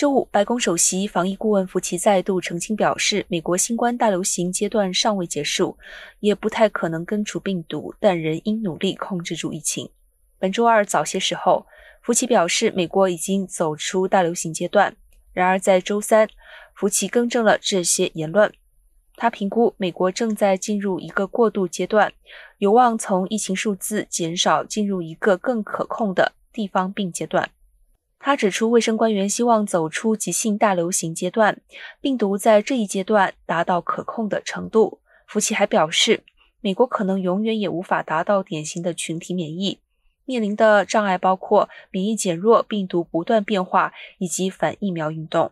周五，白宫首席防疫顾问福奇再度澄清表示，美国新冠大流行阶段尚未结束，也不太可能根除病毒，但仍应努力控制住疫情。本周二早些时候，福奇表示，美国已经走出大流行阶段。然而，在周三，福奇更正了这些言论。他评估美国正在进入一个过渡阶段，有望从疫情数字减少进入一个更可控的地方病阶段。他指出，卫生官员希望走出急性大流行阶段，病毒在这一阶段达到可控的程度。福奇还表示，美国可能永远也无法达到典型的群体免疫，面临的障碍包括免疫减弱、病毒不断变化以及反疫苗运动。